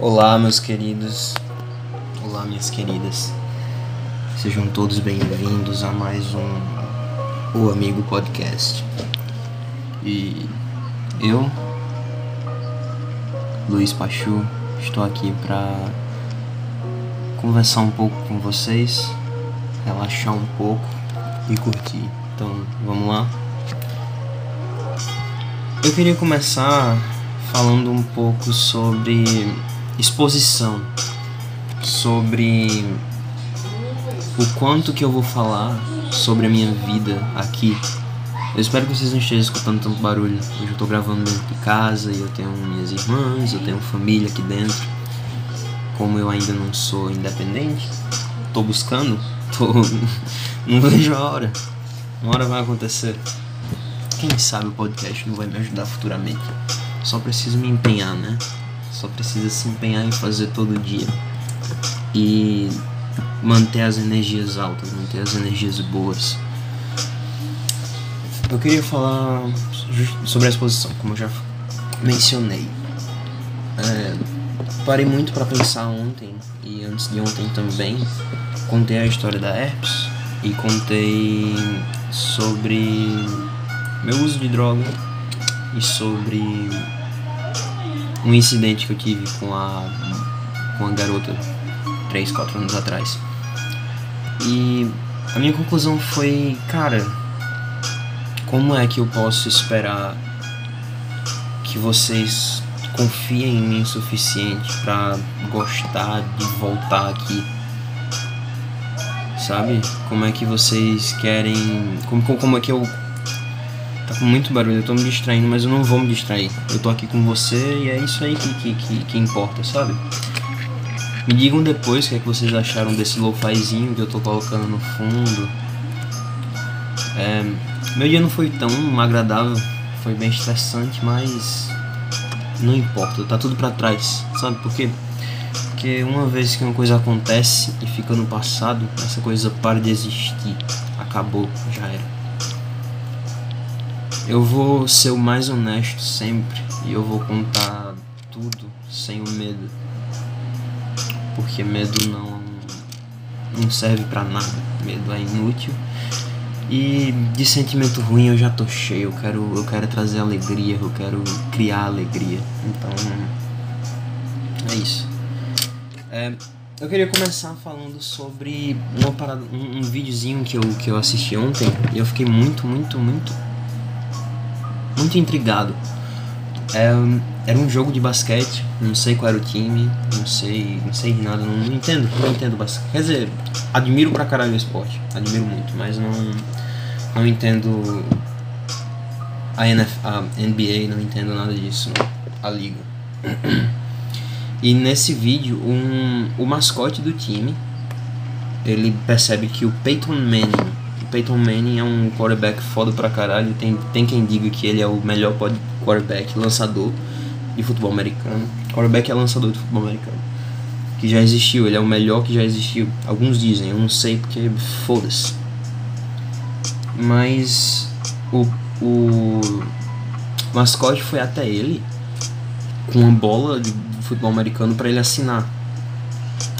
Olá, meus queridos. Olá, minhas queridas. Sejam todos bem-vindos a mais um O Amigo Podcast. E eu, Luiz Pachu, estou aqui para conversar um pouco com vocês, relaxar um pouco e curtir. Então, vamos lá. Eu queria começar falando um pouco sobre exposição, sobre o quanto que eu vou falar sobre a minha vida aqui. Eu espero que vocês não estejam escutando tanto barulho. Hoje eu tô gravando dentro de casa e eu tenho minhas irmãs, eu tenho família aqui dentro. Como eu ainda não sou independente, tô buscando, tô não vejo a hora. Uma hora vai acontecer. Quem sabe o podcast não vai me ajudar futuramente. Só preciso me empenhar, né? Só precisa se empenhar em fazer todo dia. E manter as energias altas, manter as energias boas. Eu queria falar sobre a exposição, como eu já mencionei. É, parei muito para pensar ontem e antes de ontem também. Contei a história da herpes e contei sobre meu uso de droga e sobre um incidente que eu tive com a com a garota 3, 4 anos atrás. E a minha conclusão foi, cara, como é que eu posso esperar que vocês confiem em mim o suficiente para gostar de voltar aqui? Sabe? Como é que vocês querem. Como, como é que eu Tá com muito barulho, eu tô me distraindo, mas eu não vou me distrair. Eu tô aqui com você e é isso aí que, que, que, que importa, sabe? Me digam depois o que, é que vocês acharam desse lo-fizinho que eu tô colocando no fundo. É, meu dia não foi tão agradável, foi bem estressante, mas não importa, tá tudo para trás, sabe por quê? Porque uma vez que uma coisa acontece e fica no passado, essa coisa para de existir, acabou, já era. Eu vou ser o mais honesto sempre e eu vou contar tudo sem o medo. Porque medo não não serve para nada. Medo é inútil. E de sentimento ruim eu já tô cheio. Eu quero eu quero trazer alegria, eu quero criar alegria. Então é isso. É, eu queria começar falando sobre uma parada, um, um videozinho que eu, que eu assisti ontem e eu fiquei muito, muito, muito muito intrigado. É, era um jogo de basquete, não sei qual era o time, não sei, não sei nada, não, não entendo, não entendo basquete. Quer dizer, admiro pra caralho o esporte, admiro muito, mas não, não entendo a, NF, a NBA, não entendo nada disso, não, a liga. E nesse vídeo, um, o mascote do time, ele percebe que o Peyton Manning Peyton Manning é um quarterback foda pra caralho. Tem, tem quem diga que ele é o melhor quarterback lançador de futebol americano. Quarterback é lançador de futebol americano. Que já existiu, ele é o melhor que já existiu. Alguns dizem, eu não sei porque foda-se. Mas o, o mascote foi até ele com uma bola de futebol americano para ele assinar.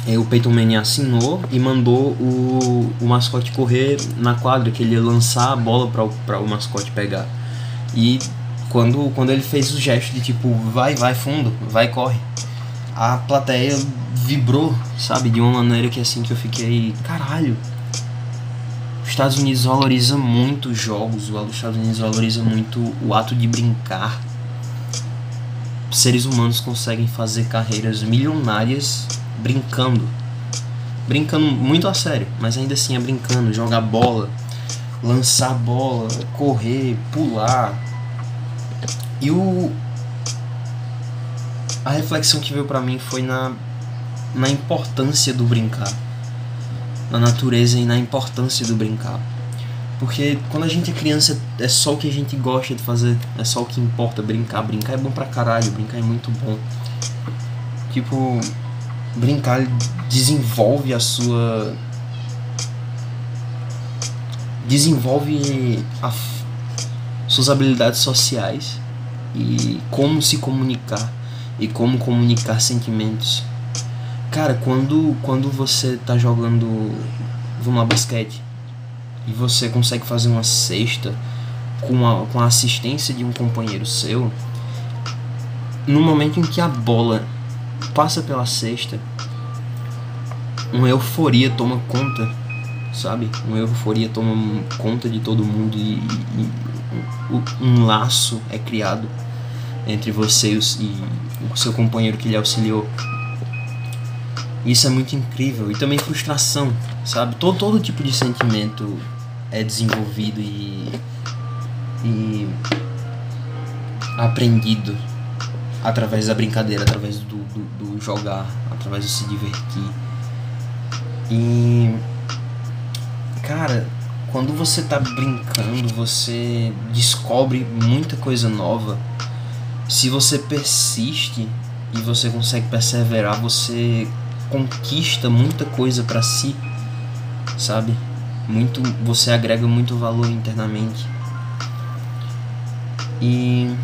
É, o Peyton Manning assinou e mandou o, o mascote correr na quadra, que ele ia lançar a bola para o mascote pegar. E quando, quando ele fez o gesto de tipo, vai, vai fundo, vai, corre, a plateia vibrou, sabe, de uma maneira que assim que eu fiquei, caralho. Os Estados Unidos valoriza muito os jogos, os Estados Unidos valoriza muito o ato de brincar. Seres humanos conseguem fazer carreiras milionárias brincando. Brincando muito a sério, mas ainda assim é brincando, jogar bola, lançar bola, correr, pular. E o a reflexão que veio para mim foi na na importância do brincar. Na natureza e na importância do brincar. Porque quando a gente é criança é só o que a gente gosta de fazer, é só o que importa, brincar. Brincar é bom pra caralho, brincar é muito bom. Tipo, brincar desenvolve a sua desenvolve a, suas habilidades sociais e como se comunicar e como comunicar sentimentos. Cara, quando, quando você tá jogando, vamos lá, basquete, e você consegue fazer uma cesta com a, com a assistência de um companheiro seu, no momento em que a bola passa pela cesta, uma euforia toma conta, sabe? Uma euforia toma conta de todo mundo e, e, e um laço é criado entre você e o seu companheiro que lhe auxiliou. Isso é muito incrível. E também frustração, sabe? Todo, todo tipo de sentimento é desenvolvido e, e aprendido através da brincadeira, através do, do, do jogar, através de se divertir. E cara, quando você tá brincando, você descobre muita coisa nova. Se você persiste e você consegue perseverar, você conquista muita coisa para si, sabe? Muito, você agrega muito valor internamente. E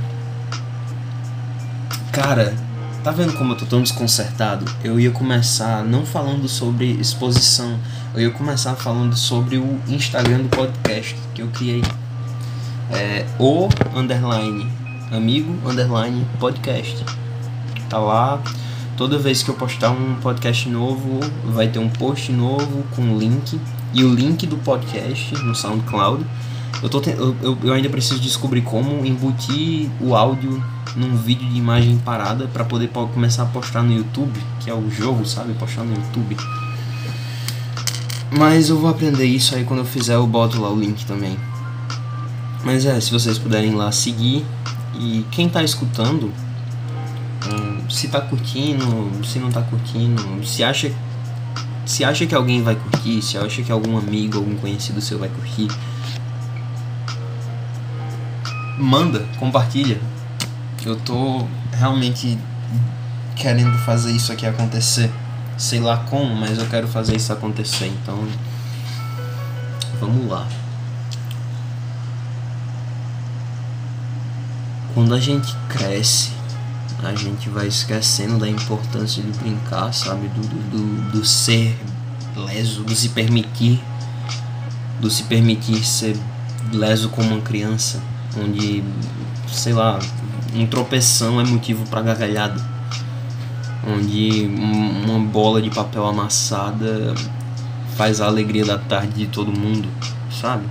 cara, tá vendo como eu tô tão desconcertado? Eu ia começar não falando sobre exposição, eu ia começar falando sobre o Instagram do podcast que eu criei. É, o underline amigo underline podcast. Tá lá Toda vez que eu postar um podcast novo, vai ter um post novo com link e o link do podcast no SoundCloud. Eu, tô te... eu, eu, ainda preciso descobrir como embutir o áudio num vídeo de imagem parada para poder começar a postar no YouTube, que é o jogo, sabe? Postar no YouTube. Mas eu vou aprender isso aí quando eu fizer, eu boto lá o link também. Mas é, se vocês puderem lá seguir. E quem tá escutando, se tá curtindo, se não tá curtindo, se acha se acha que alguém vai curtir, se acha que algum amigo, algum conhecido seu vai curtir, manda, compartilha. Eu tô realmente querendo fazer isso aqui acontecer. Sei lá como, mas eu quero fazer isso acontecer, então vamos lá. Quando a gente cresce, a gente vai esquecendo da importância de brincar, sabe? Do, do, do, ser leso, do se permitir, do se permitir ser leso como uma criança, onde, sei lá, um tropeção é motivo para gargalhada, onde uma bola de papel amassada faz a alegria da tarde de todo mundo, sabe?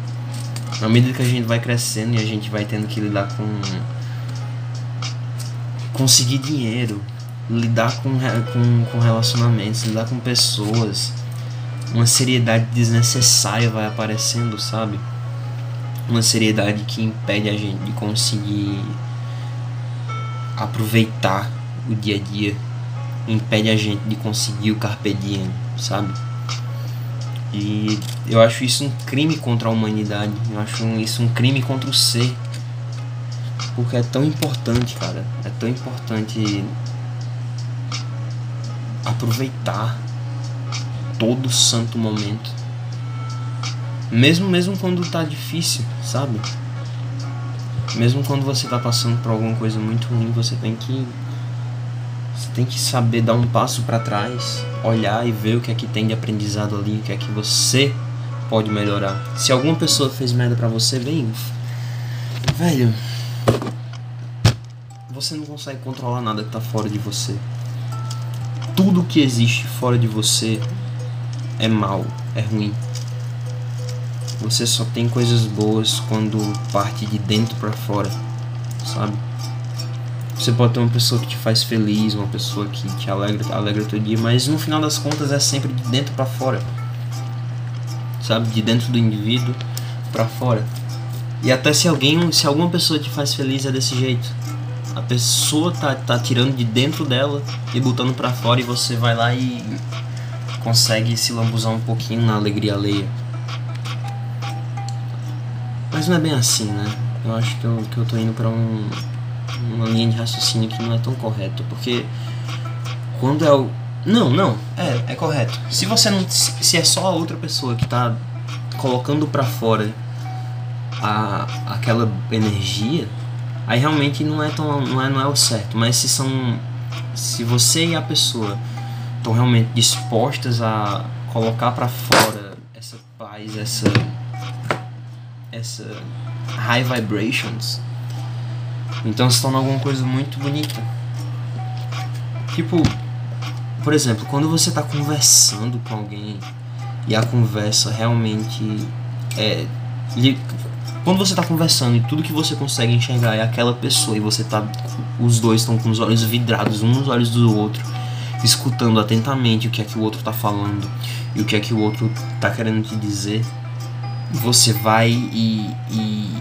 Na medida que a gente vai crescendo e a gente vai tendo que lidar com conseguir dinheiro, lidar com, com, com relacionamentos, lidar com pessoas. Uma seriedade desnecessária vai aparecendo, sabe? Uma seriedade que impede a gente de conseguir aproveitar o dia a dia, impede a gente de conseguir o carpe diem, sabe? E eu acho isso um crime contra a humanidade, eu acho isso um crime contra o ser porque é tão importante, cara. É tão importante aproveitar todo santo momento. Mesmo mesmo quando tá difícil, sabe? Mesmo quando você tá passando por alguma coisa muito ruim, você tem que você tem que saber dar um passo para trás, olhar e ver o que é que tem de aprendizado ali, o que é que você pode melhorar. Se alguma pessoa fez merda para você, vem, velho, você não consegue controlar nada que tá fora de você. Tudo que existe fora de você é mal, é ruim. Você só tem coisas boas quando parte de dentro para fora, sabe? Você pode ter uma pessoa que te faz feliz, uma pessoa que te alegra, alegra teu dia, mas no final das contas é sempre de dentro para fora. Sabe? De dentro do indivíduo para fora. E até se alguém, se alguma pessoa te faz feliz é desse jeito a pessoa tá, tá tirando de dentro dela e botando para fora e você vai lá e consegue se lambuzar um pouquinho na alegria alheia. Mas não é bem assim, né? Eu acho que eu, que eu tô indo pra um, uma linha de raciocínio que não é tão correto, porque quando é o. Não, não, é, é correto. Se você não. Se é só a outra pessoa que tá colocando para fora a, aquela energia, aí realmente não é tão não é, não é o certo. Mas se são se você e a pessoa estão realmente dispostas a colocar para fora essa paz, essa essa high vibrations, então se torna alguma coisa muito bonita. Tipo, por exemplo, quando você está conversando com alguém e a conversa realmente é quando você está conversando e tudo que você consegue enxergar é aquela pessoa e você tá os dois estão com os olhos vidrados um nos olhos do outro, escutando atentamente o que é que o outro está falando e o que é que o outro está querendo te dizer, você vai e, e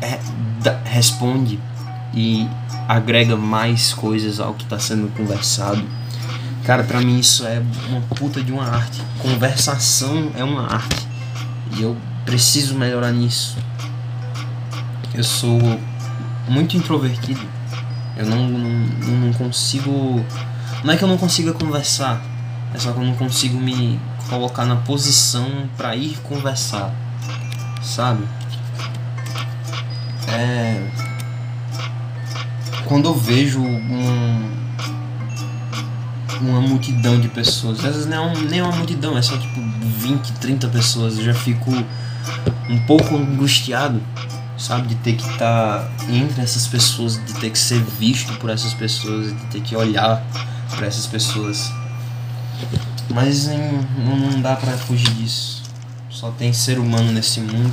é, da, responde e agrega mais coisas ao que está sendo conversado. Cara, para mim isso é uma puta de uma arte. Conversação é uma arte. E eu preciso melhorar nisso. Eu sou muito introvertido. Eu não, não, não consigo. Não é que eu não consiga conversar, é só que eu não consigo me colocar na posição para ir conversar, sabe? É. Quando eu vejo um, uma multidão de pessoas, às vezes nem é, um, nem é uma multidão, é só tipo 20, 30 pessoas, eu já fico um pouco angustiado, sabe? De ter que estar tá entre essas pessoas, de ter que ser visto por essas pessoas, de ter que olhar para essas pessoas. Mas não dá para fugir disso. Só tem ser humano nesse mundo.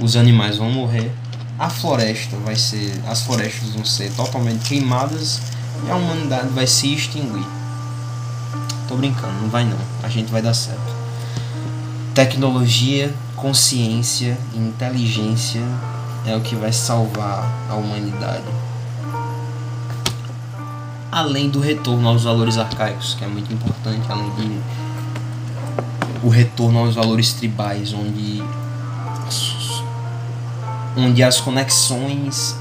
Os animais vão morrer. A floresta vai ser. As florestas vão ser totalmente queimadas e a humanidade vai se extinguir. Tô brincando, não vai não. A gente vai dar certo. Tecnologia consciência e inteligência é o que vai salvar a humanidade. Além do retorno aos valores arcaicos, que é muito importante, além de o retorno aos valores tribais, onde onde as conexões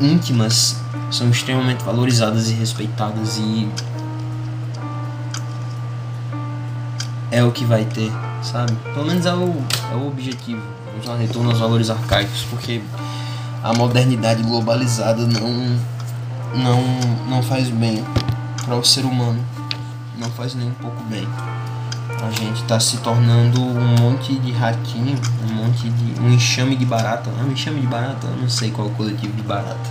íntimas são extremamente valorizadas e respeitadas e é o que vai ter sabe? Pelo menos é o, é o objetivo. Lá, retorno aos valores arcaicos, porque a modernidade globalizada não, não, não faz bem para o ser humano. Não faz nem um pouco bem. A gente está se tornando um monte de ratinho, um monte de. um enxame de barata. É um enxame de barata? Eu não sei qual é o coletivo de barata.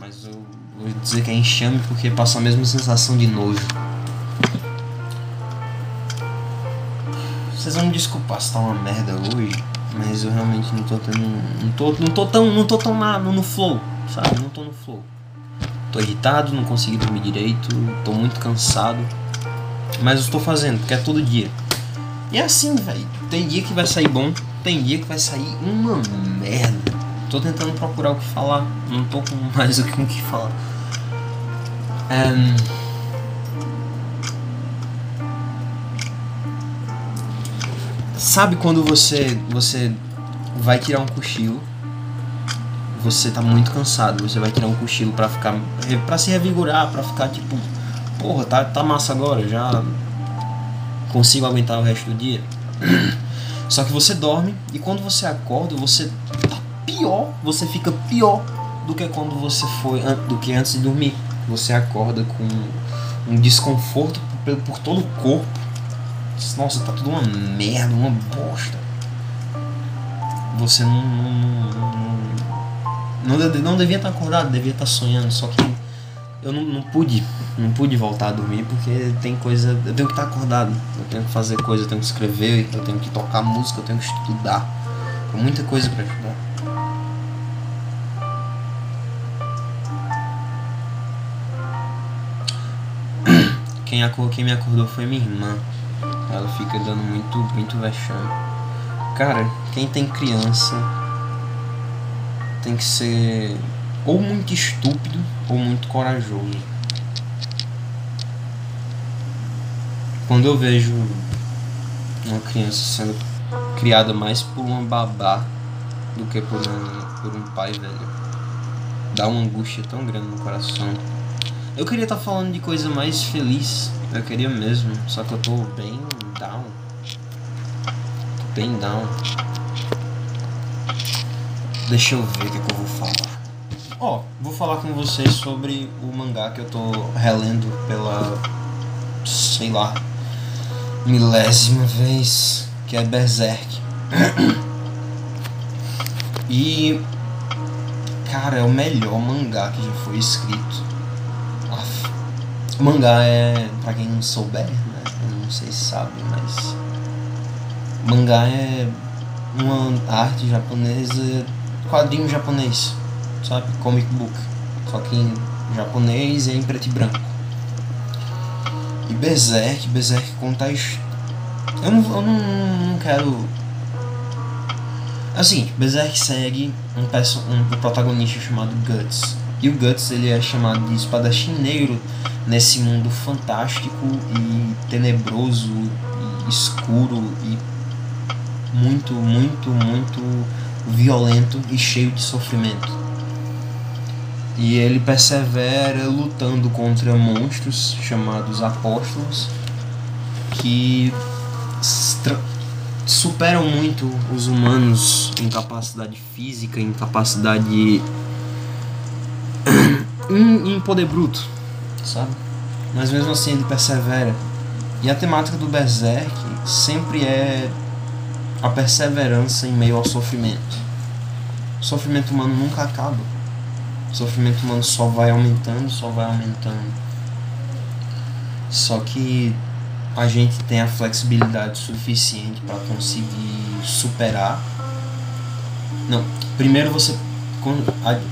Mas eu vou dizer que é enxame porque passa a mesma sensação de nojo. Vocês vão me desculpar se tá uma merda hoje, mas eu realmente não tô tendo. Não tô, não tô tão. Não tô tão na, no, no flow, sabe? Não tô no flow. Tô irritado, não consegui dormir direito, tô muito cansado. Mas eu estou fazendo, porque é todo dia. E é assim, velho. Tem dia que vai sair bom, tem dia que vai sair uma merda. Tô tentando procurar o que falar, não tô com mais o que falar. Um, Sabe quando você você vai tirar um cochilo? Você tá muito cansado, você vai tirar um cochilo para ficar para se revigorar, para ficar tipo, porra, tá tá massa agora, já consigo aguentar o resto do dia. Só que você dorme e quando você acorda, você tá pior, você fica pior do que quando você foi do que antes de dormir. Você acorda com um desconforto por, por todo o corpo nossa, tá tudo uma merda, uma bosta. Você não. Não, não, não devia estar acordado, devia estar sonhando, só que eu não, não pude. Não pude voltar a dormir porque tem coisa. Eu tenho que estar acordado. Eu tenho que fazer coisa, eu tenho que escrever, eu tenho que tocar música, eu tenho que estudar. Tem muita coisa para estudar. Quem, quem me acordou foi minha irmã. Ela fica dando muito, muito vexame. Cara, quem tem criança tem que ser ou muito estúpido ou muito corajoso. Quando eu vejo uma criança sendo criada mais por uma babá do que por um, por um pai velho, dá uma angústia tão grande no coração. Eu queria estar tá falando de coisa mais feliz, eu queria mesmo, só que eu tô bem down. Tô bem down. Deixa eu ver o que, é que eu vou falar. Ó, oh, vou falar com vocês sobre o mangá que eu tô relendo pela. sei lá. milésima vez. Que é Berserk. e. Cara, é o melhor mangá que já foi escrito. O mangá é. pra quem não souber, né? Eu não sei se sabe, mas. Mangá é uma arte japonesa, quadrinho japonês sabe? Comic book. Só que em japonês e em preto e branco. E Berserk, Berserk conta a Eu não, eu não, não quero. Assim, Berserk segue um, um, um protagonista chamado Guts. E o Guts ele é chamado de espadachim negro nesse mundo fantástico e tenebroso e escuro e muito, muito, muito violento e cheio de sofrimento. E ele persevera lutando contra monstros chamados apóstolos que superam muito os humanos em capacidade física, em capacidade em, em poder bruto, sabe? Mas mesmo assim ele persevera. E a temática do Berserk sempre é a perseverança em meio ao sofrimento. O sofrimento humano nunca acaba. O sofrimento humano só vai aumentando, só vai aumentando. Só que a gente tem a flexibilidade suficiente para conseguir superar. Não, primeiro você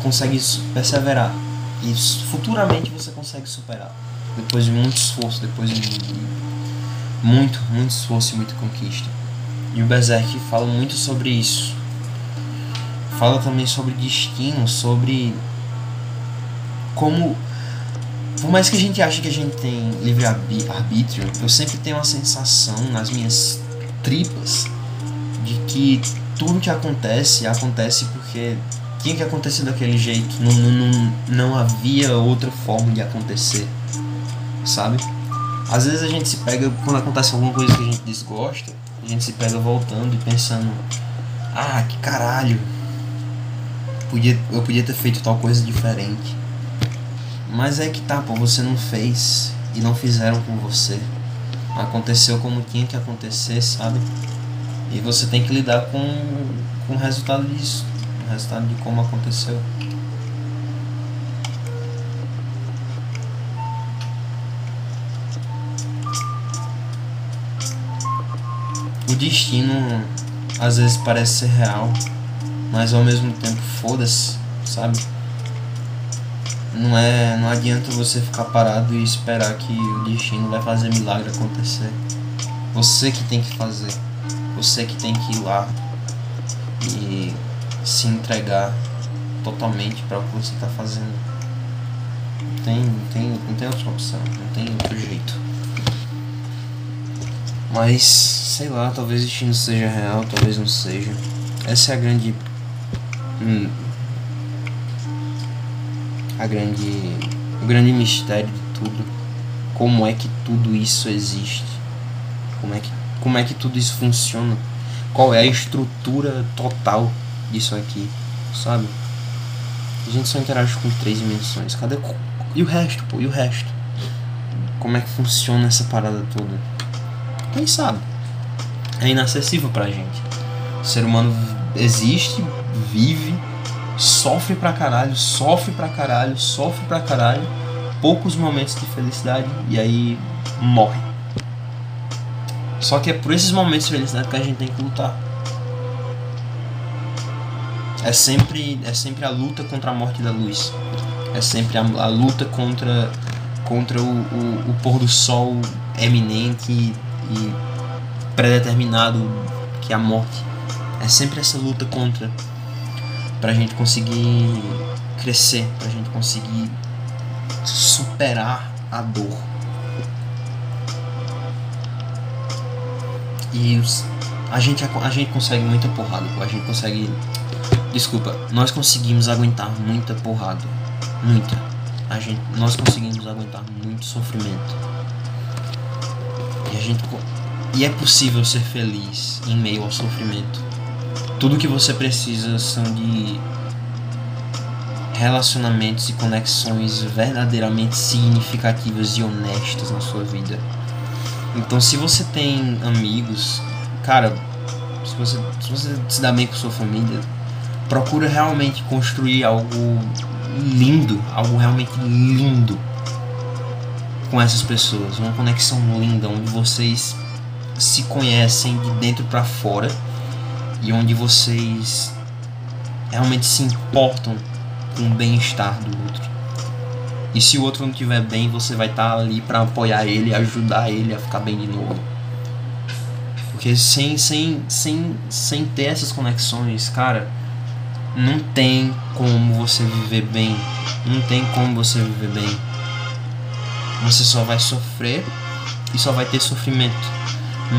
consegue perseverar e futuramente você consegue superar. Depois de muito esforço, depois de muito, muito esforço e muita conquista. E o Berserk fala muito sobre isso. Fala também sobre destino, sobre como por mais que a gente ache que a gente tem livre arbítrio, eu sempre tenho a sensação nas minhas tripas de que tudo que acontece acontece porque tinha que acontecer daquele jeito, não, não, não, havia outra forma de acontecer, sabe? Às vezes a gente se pega, quando acontece alguma coisa que a gente desgosta, a gente se pega voltando e pensando: ah, que caralho, podia, eu podia ter feito tal coisa diferente mas é que tá, pô, você não fez e não fizeram com você. Aconteceu como tinha que acontecer, sabe? E você tem que lidar com, com o resultado disso, o resultado de como aconteceu. O destino às vezes parece ser real, mas ao mesmo tempo foda-se, sabe? Não é não adianta você ficar parado e esperar que o destino vai fazer milagre acontecer. Você que tem que fazer. Você que tem que ir lá e se entregar totalmente para o que você está fazendo. Não tem não tem não tem outra opção não tem outro jeito. Mas sei lá talvez o destino seja real talvez não seja. Essa é a grande hum, a grande, o grande mistério de tudo. Como é que tudo isso existe? Como é que, como é que tudo isso funciona? Qual é a estrutura total disso aqui, sabe? A gente só interage com três dimensões. Cadê e o resto, pô? E o resto? Como é que funciona essa parada toda? Quem sabe? É inacessível pra gente. O ser humano existe, vive sofre pra caralho, sofre pra caralho, sofre pra caralho, poucos momentos de felicidade e aí morre. Só que é por esses momentos de felicidade que a gente tem que lutar. É sempre, é sempre a luta contra a morte da luz. É sempre a, a luta contra, contra o, o, o, pôr do sol eminente e, e predeterminado que é a morte. É sempre essa luta contra pra gente conseguir crescer, pra gente conseguir superar a dor. E os, a, gente, a gente consegue muita porrada, a gente consegue. Desculpa, nós conseguimos aguentar muita porrada. Muita. A gente, nós conseguimos aguentar muito sofrimento. E a gente. E é possível ser feliz em meio ao sofrimento tudo que você precisa são de relacionamentos e conexões verdadeiramente significativas e honestas na sua vida. Então, se você tem amigos, cara, se você, se você se dá bem com sua família, procura realmente construir algo lindo, algo realmente lindo com essas pessoas, uma conexão linda onde vocês se conhecem de dentro para fora e onde vocês realmente se importam com o bem-estar do outro. E se o outro não estiver bem, você vai estar tá ali para apoiar ele, ajudar ele a ficar bem de novo. Porque sem, sem, sem, sem ter essas conexões, cara, não tem como você viver bem. Não tem como você viver bem. Você só vai sofrer e só vai ter sofrimento.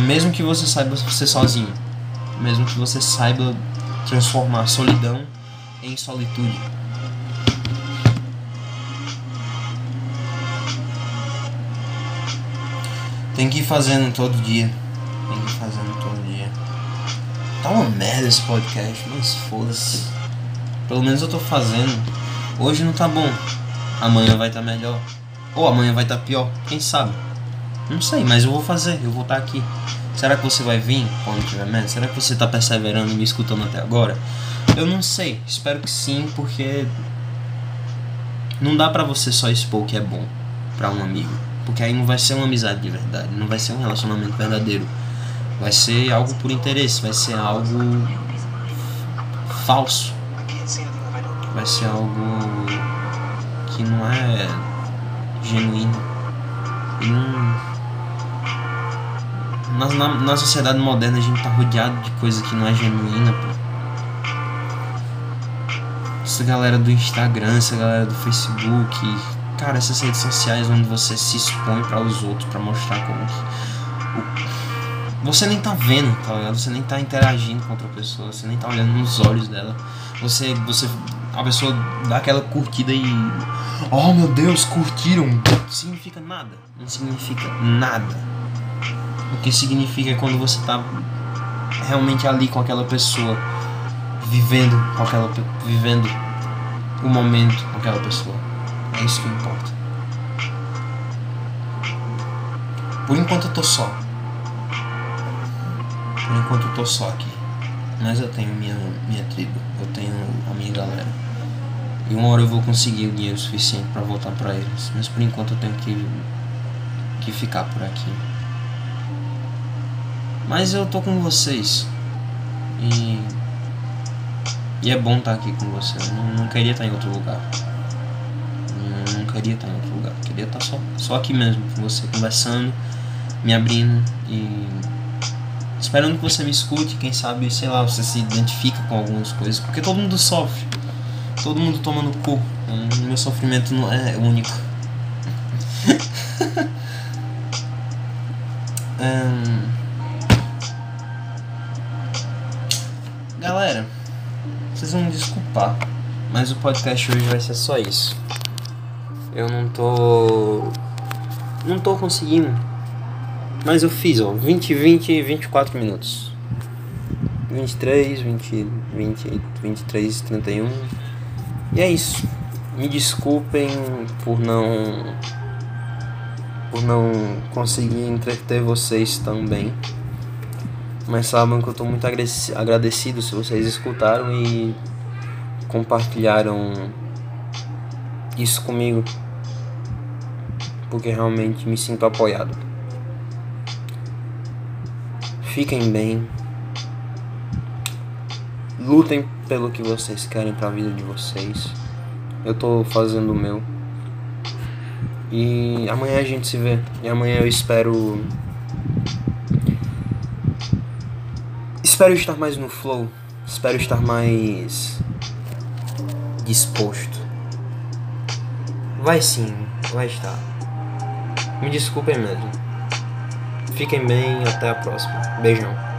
Mesmo que você saiba ser sozinho. Mesmo que você saiba transformar solidão em solitude. Tem que ir fazendo todo dia. Tem que ir fazendo todo dia. Tá uma merda esse podcast, mas foda-se. Pelo menos eu tô fazendo. Hoje não tá bom. Amanhã vai estar tá melhor. Ou amanhã vai estar tá pior. Quem sabe? Não sei, mas eu vou fazer. Eu vou estar tá aqui. Será que você vai vir quando tiver merda? Será que você tá perseverando me escutando até agora? Eu não sei. Espero que sim, porque não dá pra você só expor que é bom para um amigo. Porque aí não vai ser uma amizade de verdade, não vai ser um relacionamento verdadeiro. Vai ser algo por interesse, vai ser algo falso. Vai ser algo que não é genuíno. E não. Na, na, sociedade moderna a gente tá rodeado de coisa que não é genuína, pô. Essa galera do Instagram, essa galera do Facebook, cara, essas redes sociais onde você se expõe para os outros para mostrar como que você nem tá vendo, tá ligado? Você nem tá interagindo com outra pessoa, você nem tá olhando nos olhos dela. Você você a pessoa dá aquela curtida e oh meu Deus, curtiram. Não significa nada. Não significa nada. O que significa quando você tá realmente ali com aquela pessoa, vivendo com aquela vivendo o momento com aquela pessoa. É isso que importa. Por enquanto eu tô só. Por enquanto eu tô só aqui. Mas eu tenho minha, minha tribo. Eu tenho a minha galera. E uma hora eu vou conseguir o dinheiro suficiente para voltar para eles. Mas por enquanto eu tenho que, que ficar por aqui. Mas eu tô com vocês. E. E é bom estar aqui com vocês. Eu não, não queria estar em outro lugar queria estar em outro lugar. Queria estar só, só aqui mesmo, com você conversando, me abrindo e esperando que você me escute. Quem sabe, sei lá, você se identifica com algumas coisas. Porque todo mundo sofre. Todo mundo toma no cu. O meu sofrimento não é único. um... me desculpar, mas o podcast hoje vai ser só isso. Eu não tô. Não tô conseguindo. Mas eu fiz, ó. 20, 20, 24 minutos. 23, 20, 20, 23, 31. E é isso. Me desculpem por não. Por não conseguir entreter vocês tão bem. Mas sabem que eu tô muito agradecido se vocês escutaram e compartilharam isso comigo, porque realmente me sinto apoiado. Fiquem bem, lutem pelo que vocês querem para a vida de vocês. Eu tô fazendo o meu. E amanhã a gente se vê. E amanhã eu espero. Espero estar mais no flow. Espero estar mais disposto. Vai sim, vai estar. Me desculpem mesmo. Fiquem bem até a próxima. Beijão.